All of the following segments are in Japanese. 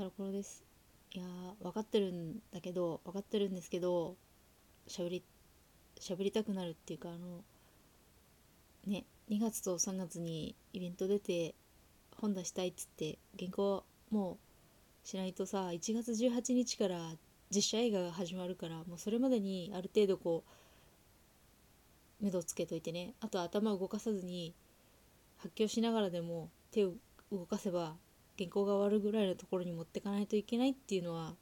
タラコロです。いやー分かってるんだけど分かってるんですけどしゃべりしゃべりたくなるっていうかあのね2月と3月にイベント出て本出したいっつって原稿もうしないとさ1月18日から実写映画が始まるからもうそれまでにある程度こう目処つけといてね。あと頭を動かさずに発狂しながらでも手を動かせば原稿が終わるぐらいのところに持ってかないといけないっていうのは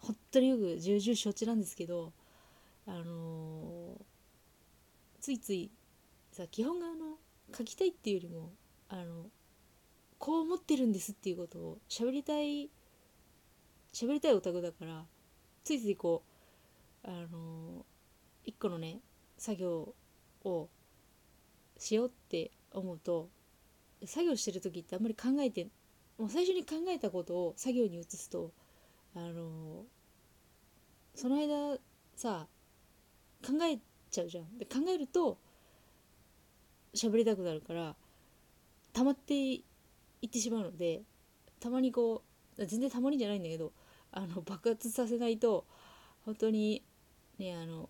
本当によく重々承知なんですけどあのーついついさ基本があの書きたいっていうよりもあのこう思ってるんですっていうことを喋りたい喋りたいオタクだからついついこうあのー一個のね作業をしようって思うと作業してる時ってあんまり考えてもう最初に考えたことを作業に移すとあのその間さ考えちゃうじゃん。で考えると喋りたくなるから溜まっていってしまうのでたまにこう全然たまにじゃないんだけどあの爆発させないと本当にねあの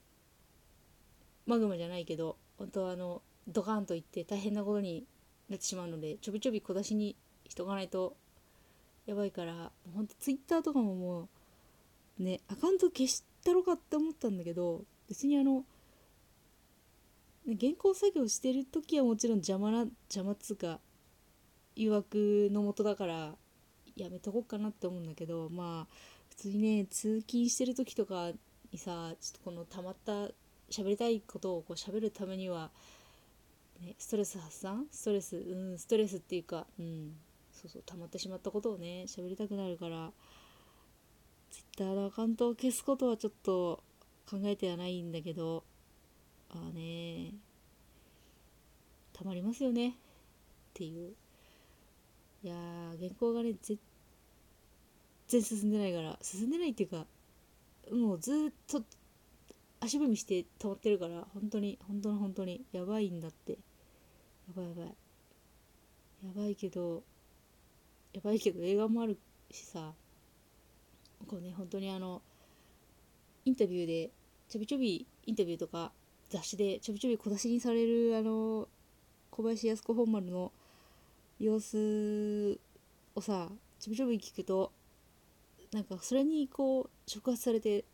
マグマじゃないけど本当はあのドカンといって大変なことになってしまうのでちょびちょび小出しにしとかないとやばいからほんとツイッターとかももうねアカウント消したろかって思ったんだけど別にあの原稿作業してる時はもちろん邪魔な邪魔っつうか誘惑のもとだからやめとこうかなって思うんだけどまあ普通にね通勤してる時とかにさちょっとこのたまった喋りたいことをこう喋るためには、ね、ストレス発散？ストレスうんストレスっていうかうん。そうそう溜まってしまったことをね喋りたくなるからツイッターのアカウントを消すことはちょっと考えてはないんだけどああねたまりますよねっていう。いや原稿がね全然進んでないから進んでないっていうかもうずっと足踏みして止まってるから本当に本当に本当にやばいんだって。やばいやばい。やばいけどやばいけど映画もあるしさ。こうね本当にあのインタビューでちょびちょびインタビューとか雑誌でちょびちょび小出しにされるあの小林靖子本丸の様子をさちょびちょび聞くとなんかそれにこう触発されて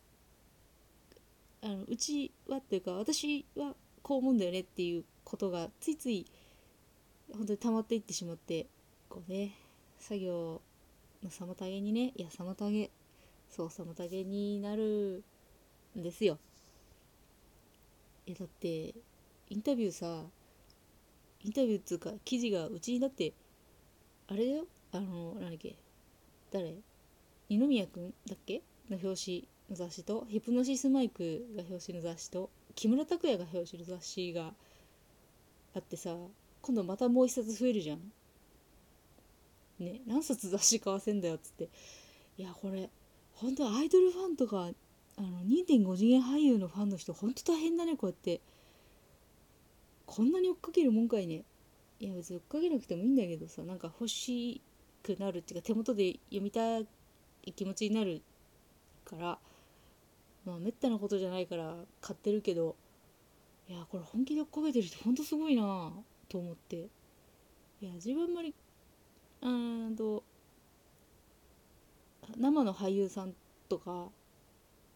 あのうちはっていうか私はこう思うんだよねっていうことがついつい本当に溜まっていってしまってこうね作業の妨げにねいや妨げそう妨げになるんですよ。いやだってインタビューさインタビューっつうか記事がうちにだってあれだよ。あの何だっけ誰？二宮君だっけ？の表紙の雑誌とヒプノシスマイクが表紙の雑誌と木村拓哉が表紙の雑誌があってさ今度またもう一冊増えるじゃん。ね何冊雑誌買わせんだよっつって。いやこれ本当アイドルファンとかあの2.5次元俳優のファンの人本当大変だねこうやって。こんなに追っかけるもんかいね。いや別に追っかけなくてもいいんだけどさなんか欲しくなるっていうか手元で読みたい気持ちになるからまあめったなことじゃないから買ってるけどいやこれ本気で追っかけてる人ほんとすごいなと思って。いや自分あんまりうんと生の俳優さんとか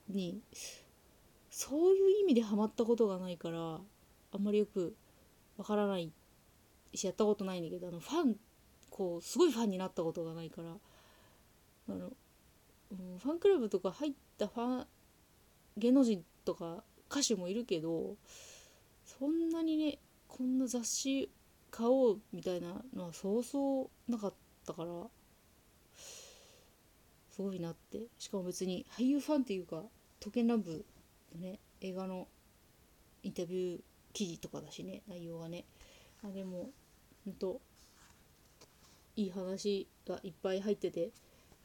にそういう意味でハマったことがないからあんまりよくわからない。しやったことないんだけどあのファンこうすごいファンになったことがないから。あの、うん、ファンクラブとか入ったファン芸能人とか歌手もいるけどそんなにねこんな雑誌買おうみたいなのはそうそうなかったからすごいなって。しかも別に俳優ファンっていうか「刀剣乱舞」のね映画のインタビュー記事とかだしね内容がね。あでもほんといい話がいっぱい入ってて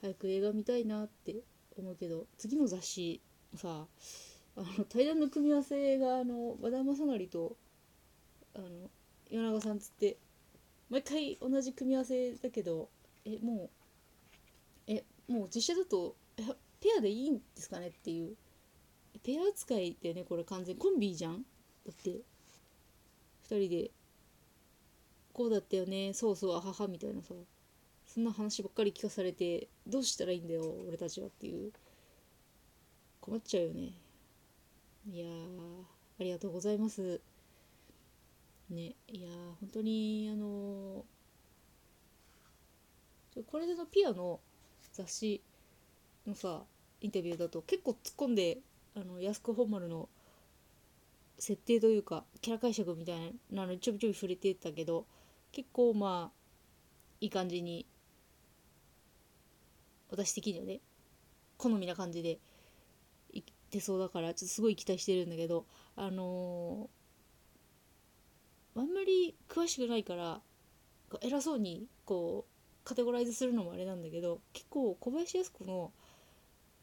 早く映画見たいなって思うけど次の雑誌さあの対談の組み合わせがあの和田正成とあの岩永さんつって毎回同じ組み合わせだけどえもうえもう実写だとペアでいいんですかね？っていう。ペア扱いってねこれ完全コンビじゃん？だって。2人で。こうだったよね？そうそうあははみたいなさ。そんな話ばっかり聞かされてどうしたらいいんだよ俺たちはっていう。困っちゃうよね。いやありがとうございます。ね。いや本当にあのーこれでのピアの雑誌のさインタビューだと結構突っ込んであの安子本丸の設定というかキャラ解釈みたいなのにちょびちょび触れてたけど結構まあいい感じに私的にはね好みな感じでいってそうだからちょっとすごい期待してるんだけどあのー、あんまり詳しくないから偉そうにこうカテゴライズするのもあれなんだけど結構小林靖子の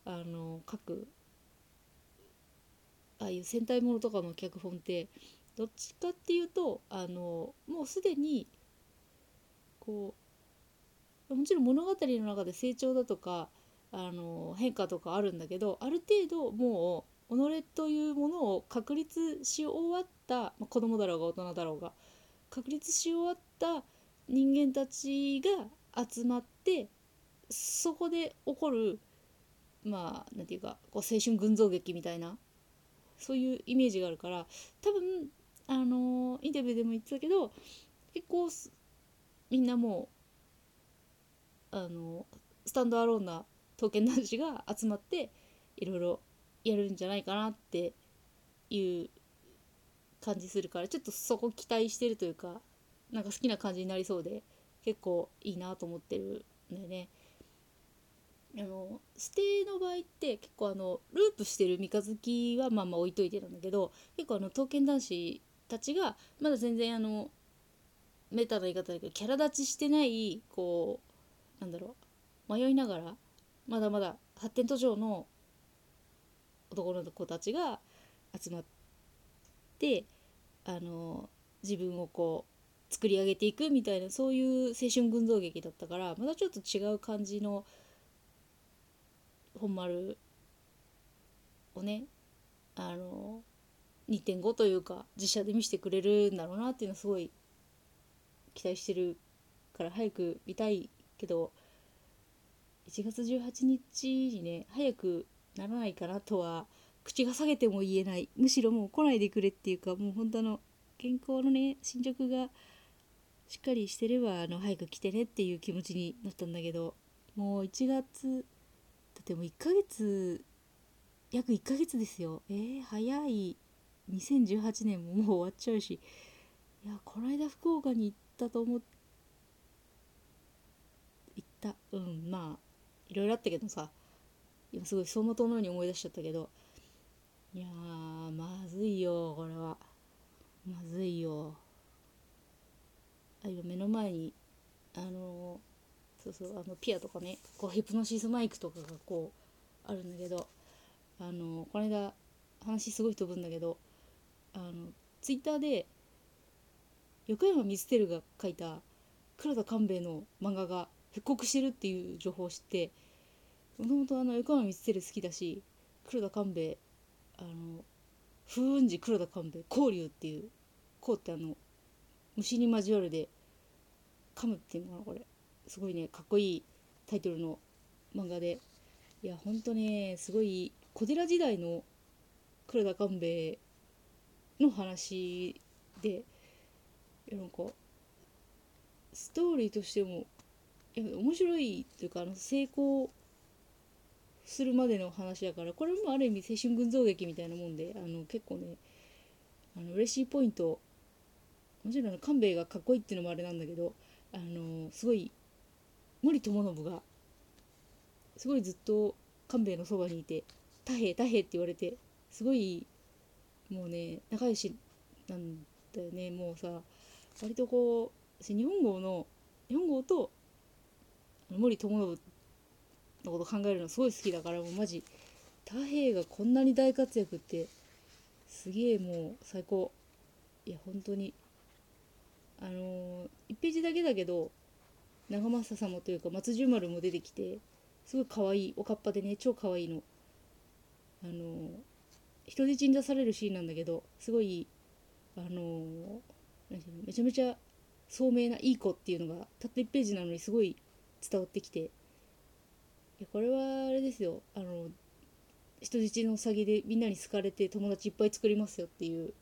あの書くああいう戦隊ものとかの脚本ってどっちかっていうとあのもうすでにこうもちろん物語の中で成長だとかあの変化とかあるんだけどある程度もう己というものを確立し終わった、まあ、子供だろうが大人だろうが確立し終わった人間たちが集まってそこで起こるまあなんていうかこう青春群像劇みたいなそういうイメージがあるから多分あのインタビューでも言ってたけど結構みんなもうあのスタンドアローンな刀剣男子が集まっていろいろやるんじゃないかなっていう感じするからちょっとそこ期待してるというかなんか好きな感じになりそうで結構いいなと思ってるんだよね。あのステの場合って結構あのループしてる三日月はまあまあ置いといてなんだけど結構あの刀剣男子たちがまだ全然あのメタな言い方だけどキャラ立ちしてないこうなんだろう迷いながらまだまだ発展途上の男の子たちが集まってあの自分をこう作り上げていくみたいなそういう青春群像劇だったからまたちょっと違う感じの本丸をねあの2.5というか実写で見せてくれるんだろうなっていうのはすごい期待してるから早く見たいけど1月18日にね早くならないかなとは口が下げても言えない。むしろもう来ないでくれっていうかもう本当の健康のね進捗がしっかりしてればあの早く来てねっていう気持ちになったんだけどもう1月だってもう1ヶ月約1ヶ月ですよ。えー、早い。2018年ももう終わっちゃうし。いやこの間福岡に行ったと思って行った。うんまあいろいろあったけどさ。今すごい走馬灯のように思い出しちゃったけど。いやまずいよこれは。まずいよ。あ今目の前にあのそうそうあのピアとかねこうヒプノシスマイクとかがこうあるんだけど。あのこの間話すごい飛ぶんだけどあのツイッターで横山光輝が書いた黒田官兵衛の漫画が復刻してるっていう情報を知ってもともとあの横山光輝好きだし黒田官兵衛あの風雲児黒田官兵衛光竜っていうこうってあの虫に交わるで噛むっていうのかなこれ。すごいねかっこいいタイトルの漫画で。いやほんとねすごい小寺時代の黒田官兵衛の話でなんかストーリーとしても面白いというかあの成功するまでの話だからこれもある意味青春群像劇みたいなもんであの結構ねあの嬉しいポイントもちろん官兵衛がかっこいいっていうのもあれなんだけどあのすごい森友信がすごいずっと官兵衛のそばにいて「太平太平」って言われてすごいもうね仲良しなんだよね。もうさ割とこう日本語の日本語と森友信のこと考えるのすごい好きだからもうマジ太平がこんなに大活躍ってすげえもう最高。いや本当にあのー、1ページだけだけど長政様というか松十丸も出てきてすごい可愛いおかっぱでね超可愛いの。あの人質に出されるシーンなんだけどすごいあのなんていうのめちゃめちゃ聡明ないい子っていうのがたった1ページなのにすごい伝わってきて。これはあれですよ。あの人質の詐欺でみんなに好かれて友達いっぱい作りますよっていう。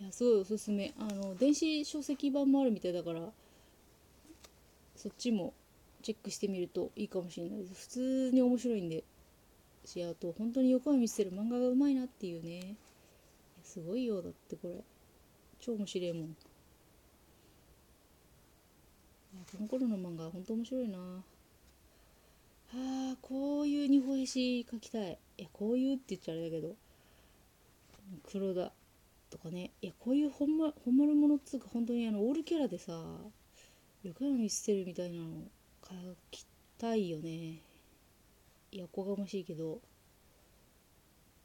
いやすごいおすすめ。あの電子書籍版もあるみたいだからそっちもチェックしてみるといいかもしれないです。普通に面白いんで。しあと本当に横山見せてる漫画がうまいなっていうね。すごいよだってこれ。超面白いもん。この頃の漫画本当面白いな。あこういう二歩へし描きたい。いやこういうって言っちゃあれだけど。黒田とかね。いやこういう本,、ま、本丸ものっつうか本当にあのオールキャラでさ横山見捨てるみたいなの描きたいよね。いやおこがましいけど。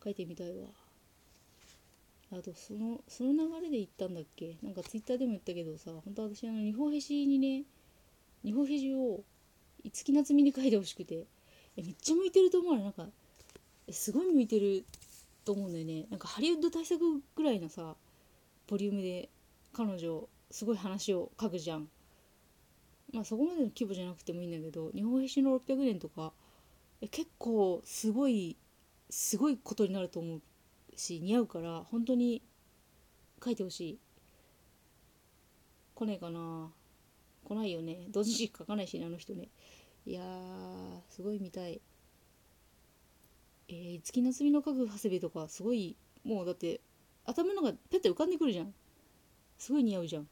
書いてみたいわ。あとそのその流れで言ったんだっけ？なんかツイッターでも言ったけどさ本当私あの二歩へしにね二歩へしを五木夏美に書いてほしくて。えめっちゃ向いてると思うなんかすごい向いてると思うんだよね。なんかハリウッド大作ぐらいのさボリュームで彼女すごい話を書くじゃん。まあそこまでの規模じゃなくてもいいんだけど日本兵士の600年とかえ結構すごいすごいことになると思うし似合うから本当に書いてほしい。来ねえかな。来ないよね。同時しか書かないしねあの人ね。いやーすごい見たい。えー、月夏美の家具長谷部とかすごいもうだって頭の中ペッて浮かんでくるじゃん。すごい似合うじゃん。